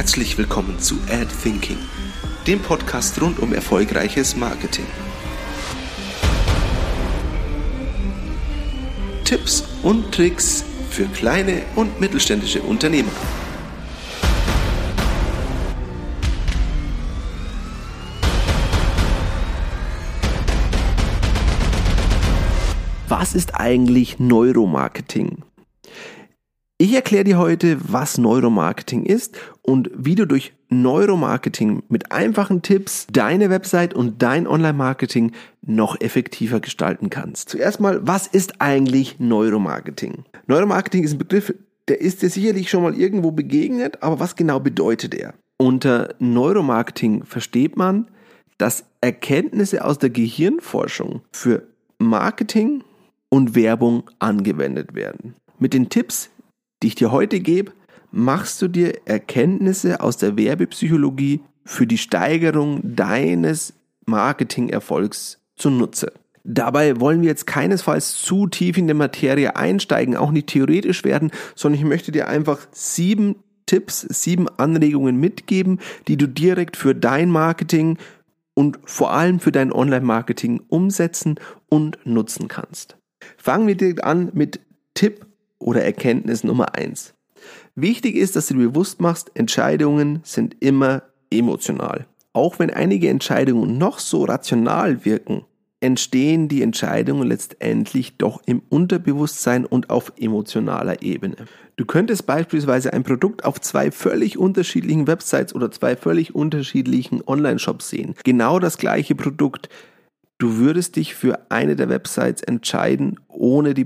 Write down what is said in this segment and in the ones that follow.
Herzlich willkommen zu Ad Thinking, dem Podcast rund um erfolgreiches Marketing. Tipps und Tricks für kleine und mittelständische Unternehmer. Was ist eigentlich Neuromarketing? Ich erkläre dir heute, was Neuromarketing ist und wie du durch Neuromarketing mit einfachen Tipps deine Website und dein Online-Marketing noch effektiver gestalten kannst. Zuerst mal, was ist eigentlich Neuromarketing? Neuromarketing ist ein Begriff, der ist dir sicherlich schon mal irgendwo begegnet, aber was genau bedeutet er? Unter Neuromarketing versteht man, dass Erkenntnisse aus der Gehirnforschung für Marketing und Werbung angewendet werden. Mit den Tipps, die ich dir heute gebe, machst du dir Erkenntnisse aus der Werbepsychologie für die Steigerung deines Marketingerfolgs zunutze. Dabei wollen wir jetzt keinesfalls zu tief in die Materie einsteigen, auch nicht theoretisch werden, sondern ich möchte dir einfach sieben Tipps, sieben Anregungen mitgeben, die du direkt für dein Marketing und vor allem für dein Online-Marketing umsetzen und nutzen kannst. Fangen wir direkt an mit Tipp oder Erkenntnis Nummer eins. Wichtig ist, dass du dir bewusst machst, Entscheidungen sind immer emotional. Auch wenn einige Entscheidungen noch so rational wirken, entstehen die Entscheidungen letztendlich doch im Unterbewusstsein und auf emotionaler Ebene. Du könntest beispielsweise ein Produkt auf zwei völlig unterschiedlichen Websites oder zwei völlig unterschiedlichen Online-Shops sehen. Genau das gleiche Produkt Du würdest dich für eine der Websites entscheiden, ohne die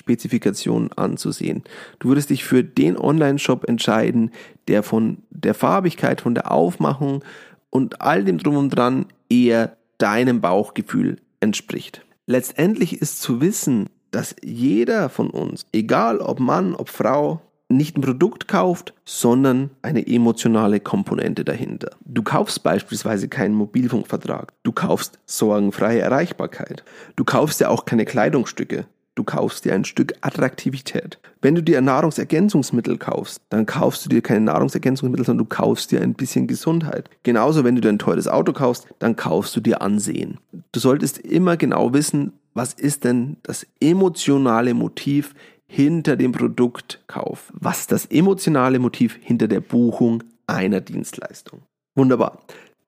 Produktspezifikation anzusehen. Du würdest dich für den Online-Shop entscheiden, der von der Farbigkeit, von der Aufmachung und all dem drum und dran eher deinem Bauchgefühl entspricht. Letztendlich ist zu wissen, dass jeder von uns, egal ob Mann, ob Frau, nicht ein Produkt kauft, sondern eine emotionale Komponente dahinter. Du kaufst beispielsweise keinen Mobilfunkvertrag. Du kaufst sorgenfreie Erreichbarkeit. Du kaufst ja auch keine Kleidungsstücke. Du kaufst dir ein Stück Attraktivität. Wenn du dir Nahrungsergänzungsmittel kaufst, dann kaufst du dir keine Nahrungsergänzungsmittel, sondern du kaufst dir ein bisschen Gesundheit. Genauso, wenn du dir ein teures Auto kaufst, dann kaufst du dir Ansehen. Du solltest immer genau wissen, was ist denn das emotionale Motiv hinter dem Produktkauf? Was ist das emotionale Motiv hinter der Buchung einer Dienstleistung? Wunderbar.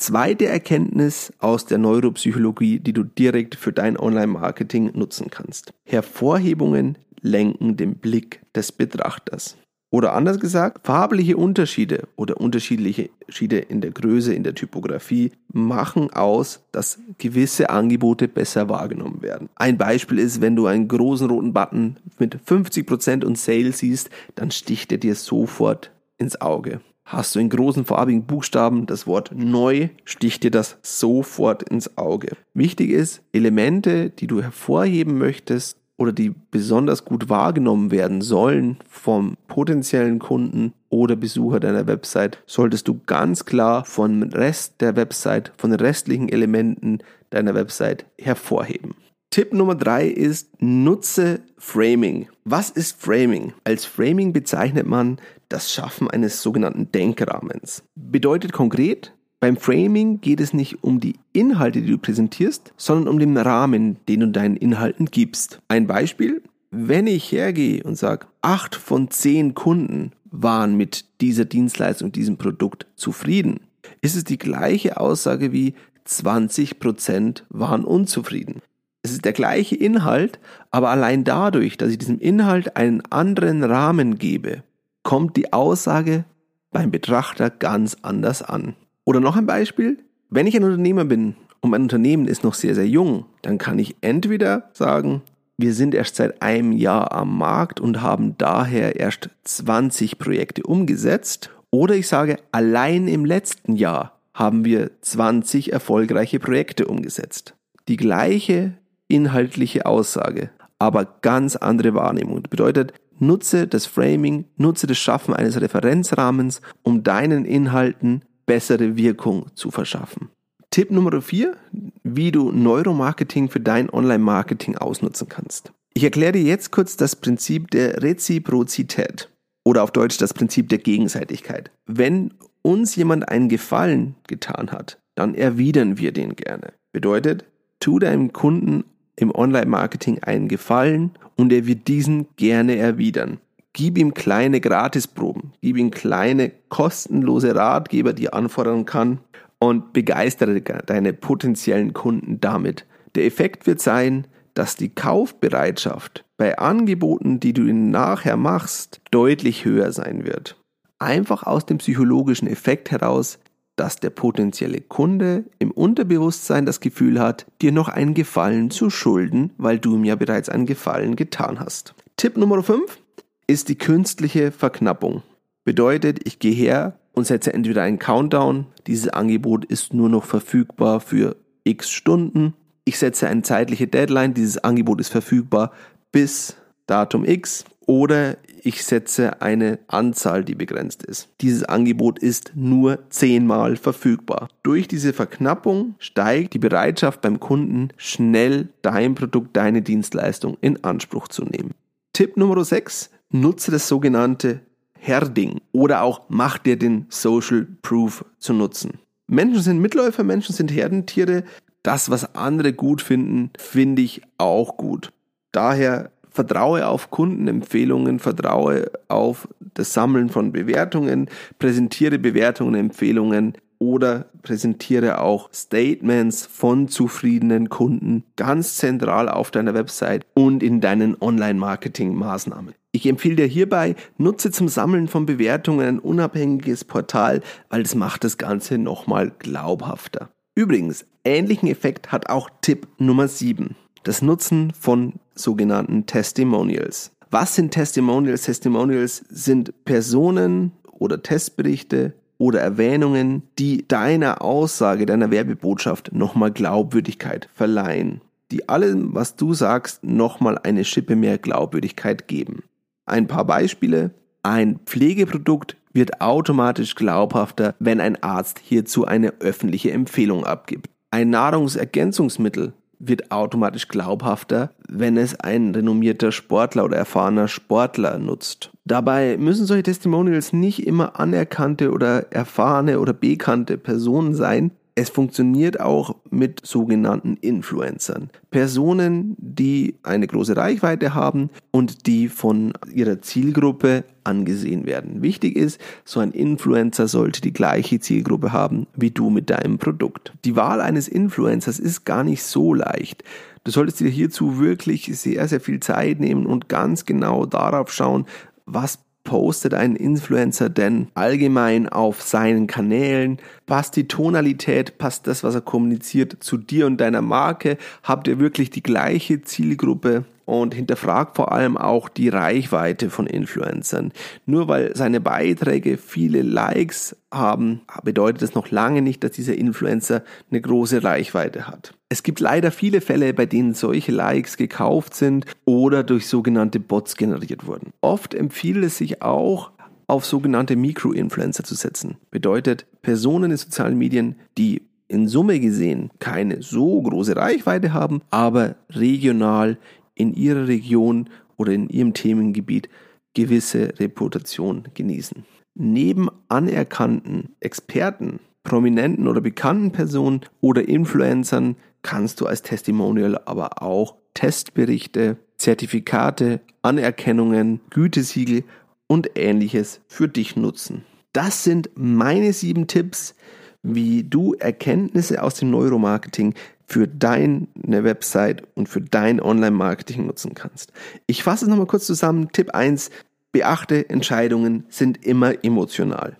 Zweite Erkenntnis aus der Neuropsychologie, die du direkt für dein Online-Marketing nutzen kannst. Hervorhebungen lenken den Blick des Betrachters. Oder anders gesagt, farbliche Unterschiede oder unterschiedliche Unterschiede in der Größe, in der Typografie machen aus, dass gewisse Angebote besser wahrgenommen werden. Ein Beispiel ist, wenn du einen großen roten Button mit 50% und Sale siehst, dann sticht er dir sofort ins Auge. Hast du in großen farbigen Buchstaben das Wort neu, sticht dir das sofort ins Auge. Wichtig ist, Elemente, die du hervorheben möchtest, oder die besonders gut wahrgenommen werden sollen vom potenziellen Kunden oder Besucher deiner Website, solltest du ganz klar vom Rest der Website, von den restlichen Elementen deiner Website hervorheben. Tipp Nummer drei ist, nutze Framing. Was ist Framing? Als Framing bezeichnet man das Schaffen eines sogenannten Denkrahmens. Bedeutet konkret, beim Framing geht es nicht um die Inhalte, die du präsentierst, sondern um den Rahmen, den du deinen Inhalten gibst. Ein Beispiel, wenn ich hergehe und sage, acht von zehn Kunden waren mit dieser Dienstleistung, diesem Produkt zufrieden, ist es die gleiche Aussage wie 20 Prozent waren unzufrieden. Es ist der gleiche Inhalt, aber allein dadurch, dass ich diesem Inhalt einen anderen Rahmen gebe, kommt die Aussage beim Betrachter ganz anders an. Oder noch ein Beispiel. Wenn ich ein Unternehmer bin und mein Unternehmen ist noch sehr, sehr jung, dann kann ich entweder sagen, wir sind erst seit einem Jahr am Markt und haben daher erst 20 Projekte umgesetzt. Oder ich sage, allein im letzten Jahr haben wir 20 erfolgreiche Projekte umgesetzt. Die gleiche inhaltliche Aussage, aber ganz andere Wahrnehmung. Das bedeutet, nutze das Framing, nutze das Schaffen eines Referenzrahmens, um deinen Inhalten bessere Wirkung zu verschaffen. Tipp Nummer 4, wie du Neuromarketing für dein Online-Marketing ausnutzen kannst. Ich erkläre dir jetzt kurz das Prinzip der Reziprozität. oder auf Deutsch das Prinzip der Gegenseitigkeit. Wenn uns jemand einen Gefallen getan hat, dann erwidern wir den gerne. Bedeutet, tu deinem Kunden im Online-Marketing einen Gefallen und er wird diesen gerne erwidern. Gib ihm kleine Gratisproben, gib ihm kleine kostenlose Ratgeber, die er anfordern kann und begeistere deine potenziellen Kunden damit. Der Effekt wird sein, dass die Kaufbereitschaft bei Angeboten, die du ihnen nachher machst, deutlich höher sein wird. Einfach aus dem psychologischen Effekt heraus, dass der potenzielle Kunde im Unterbewusstsein das Gefühl hat, dir noch einen Gefallen zu schulden, weil du ihm ja bereits einen Gefallen getan hast. Tipp Nummer 5 ist die künstliche Verknappung. Bedeutet, ich gehe her und setze entweder einen Countdown, dieses Angebot ist nur noch verfügbar für x Stunden. Ich setze eine zeitliche Deadline, dieses Angebot ist verfügbar bis Datum X oder ich setze eine Anzahl, die begrenzt ist. Dieses Angebot ist nur zehnmal verfügbar. Durch diese Verknappung steigt die Bereitschaft beim Kunden, schnell dein Produkt, deine Dienstleistung in Anspruch zu nehmen. Tipp Nummer 6. Nutze das sogenannte Herding oder auch mach dir den Social Proof zu nutzen. Menschen sind Mitläufer, Menschen sind Herdentiere. Das, was andere gut finden, finde ich auch gut. Daher vertraue auf Kundenempfehlungen, vertraue auf das Sammeln von Bewertungen, präsentiere Bewertungen, Empfehlungen oder präsentiere auch Statements von zufriedenen Kunden ganz zentral auf deiner Website und in deinen Online-Marketing-Maßnahmen. Ich empfehle dir hierbei, nutze zum Sammeln von Bewertungen ein unabhängiges Portal, weil es macht das Ganze nochmal glaubhafter. Übrigens, ähnlichen Effekt hat auch Tipp Nummer 7 das Nutzen von sogenannten Testimonials. Was sind Testimonials? Testimonials sind Personen oder Testberichte oder Erwähnungen, die deiner Aussage, deiner Werbebotschaft nochmal Glaubwürdigkeit verleihen, die allem, was du sagst, nochmal eine Schippe mehr Glaubwürdigkeit geben. Ein paar Beispiele. Ein Pflegeprodukt wird automatisch glaubhafter, wenn ein Arzt hierzu eine öffentliche Empfehlung abgibt. Ein Nahrungsergänzungsmittel wird automatisch glaubhafter, wenn es ein renommierter Sportler oder erfahrener Sportler nutzt. Dabei müssen solche Testimonials nicht immer anerkannte oder erfahrene oder bekannte Personen sein, es funktioniert auch mit sogenannten Influencern. Personen, die eine große Reichweite haben und die von ihrer Zielgruppe angesehen werden. Wichtig ist, so ein Influencer sollte die gleiche Zielgruppe haben wie du mit deinem Produkt. Die Wahl eines Influencers ist gar nicht so leicht. Du solltest dir hierzu wirklich sehr, sehr viel Zeit nehmen und ganz genau darauf schauen, was postet ein Influencer denn allgemein auf seinen Kanälen? Passt die Tonalität, passt das, was er kommuniziert, zu dir und deiner Marke? Habt ihr wirklich die gleiche Zielgruppe? und hinterfragt vor allem auch die Reichweite von Influencern. Nur weil seine Beiträge viele Likes haben, bedeutet das noch lange nicht, dass dieser Influencer eine große Reichweite hat. Es gibt leider viele Fälle, bei denen solche Likes gekauft sind oder durch sogenannte Bots generiert wurden. Oft empfiehlt es sich auch, auf sogenannte Mikro-Influencer zu setzen. Bedeutet Personen in sozialen Medien, die in Summe gesehen keine so große Reichweite haben, aber regional in ihrer Region oder in ihrem Themengebiet gewisse Reputation genießen. Neben anerkannten Experten, prominenten oder bekannten Personen oder Influencern kannst du als Testimonial aber auch Testberichte, Zertifikate, Anerkennungen, Gütesiegel und ähnliches für dich nutzen. Das sind meine sieben Tipps, wie du Erkenntnisse aus dem Neuromarketing für deine Website und für dein Online-Marketing nutzen kannst. Ich fasse es nochmal kurz zusammen. Tipp 1, beachte, Entscheidungen sind immer emotional.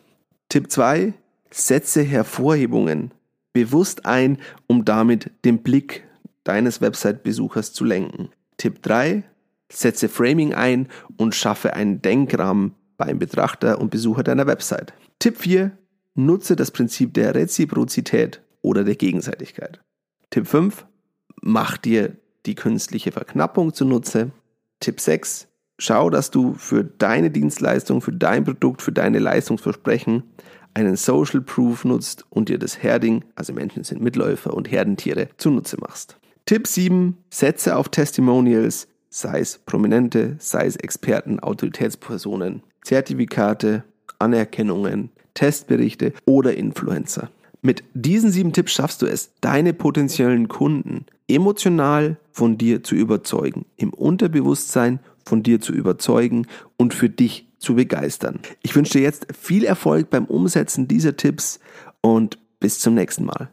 Tipp 2, setze Hervorhebungen bewusst ein, um damit den Blick deines Website-Besuchers zu lenken. Tipp 3, setze Framing ein und schaffe einen Denkrahmen beim Betrachter und Besucher deiner Website. Tipp 4, nutze das Prinzip der Reziprozität oder der Gegenseitigkeit. Tipp 5, mach dir die künstliche Verknappung zunutze. Tipp 6, schau, dass du für deine Dienstleistung, für dein Produkt, für deine Leistungsversprechen einen Social Proof nutzt und dir das Herding, also Menschen sind Mitläufer und Herdentiere, zunutze machst. Tipp 7, setze auf Testimonials, sei es Prominente, sei es Experten, Autoritätspersonen. Zertifikate, Anerkennungen, Testberichte oder Influencer. Mit diesen sieben Tipps schaffst du es, deine potenziellen Kunden emotional von dir zu überzeugen, im Unterbewusstsein von dir zu überzeugen und für dich zu begeistern. Ich wünsche dir jetzt viel Erfolg beim Umsetzen dieser Tipps und bis zum nächsten Mal.